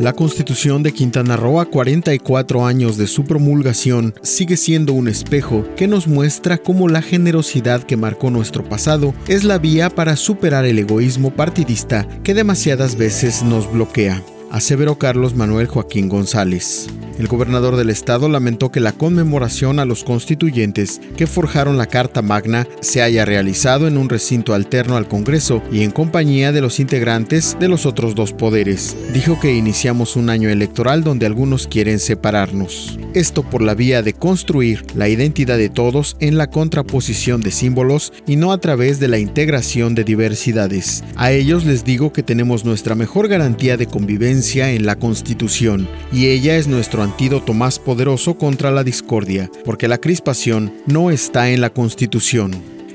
La Constitución de Quintana Roo a 44 años de su promulgación sigue siendo un espejo que nos muestra cómo la generosidad que marcó nuestro pasado es la vía para superar el egoísmo partidista que demasiadas veces nos bloquea aseveró Carlos Manuel Joaquín González. El gobernador del estado lamentó que la conmemoración a los constituyentes que forjaron la Carta Magna se haya realizado en un recinto alterno al Congreso y en compañía de los integrantes de los otros dos poderes. Dijo que iniciamos un año electoral donde algunos quieren separarnos. Esto por la vía de construir la identidad de todos en la contraposición de símbolos y no a través de la integración de diversidades. A ellos les digo que tenemos nuestra mejor garantía de convivencia en la Constitución y ella es nuestro antídoto más poderoso contra la discordia, porque la crispación no está en la Constitución.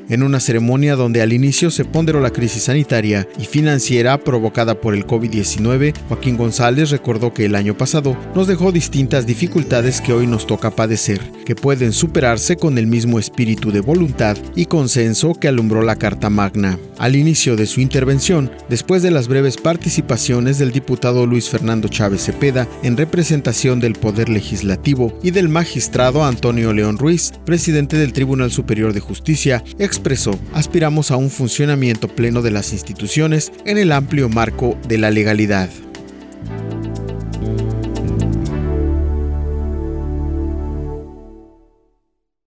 En una ceremonia donde al inicio se ponderó la crisis sanitaria y financiera provocada por el COVID-19, Joaquín González recordó que el año pasado nos dejó distintas dificultades que hoy nos toca padecer, que pueden superarse con el mismo espíritu de voluntad y consenso que alumbró la Carta Magna. Al inicio de su intervención, después de las breves participaciones del diputado Luis Fernando Chávez Cepeda en representación del Poder Legislativo y del magistrado Antonio León Ruiz, presidente del Tribunal Superior de Justicia, expresó, aspiramos a un funcionamiento pleno de las instituciones en el amplio marco de la legalidad.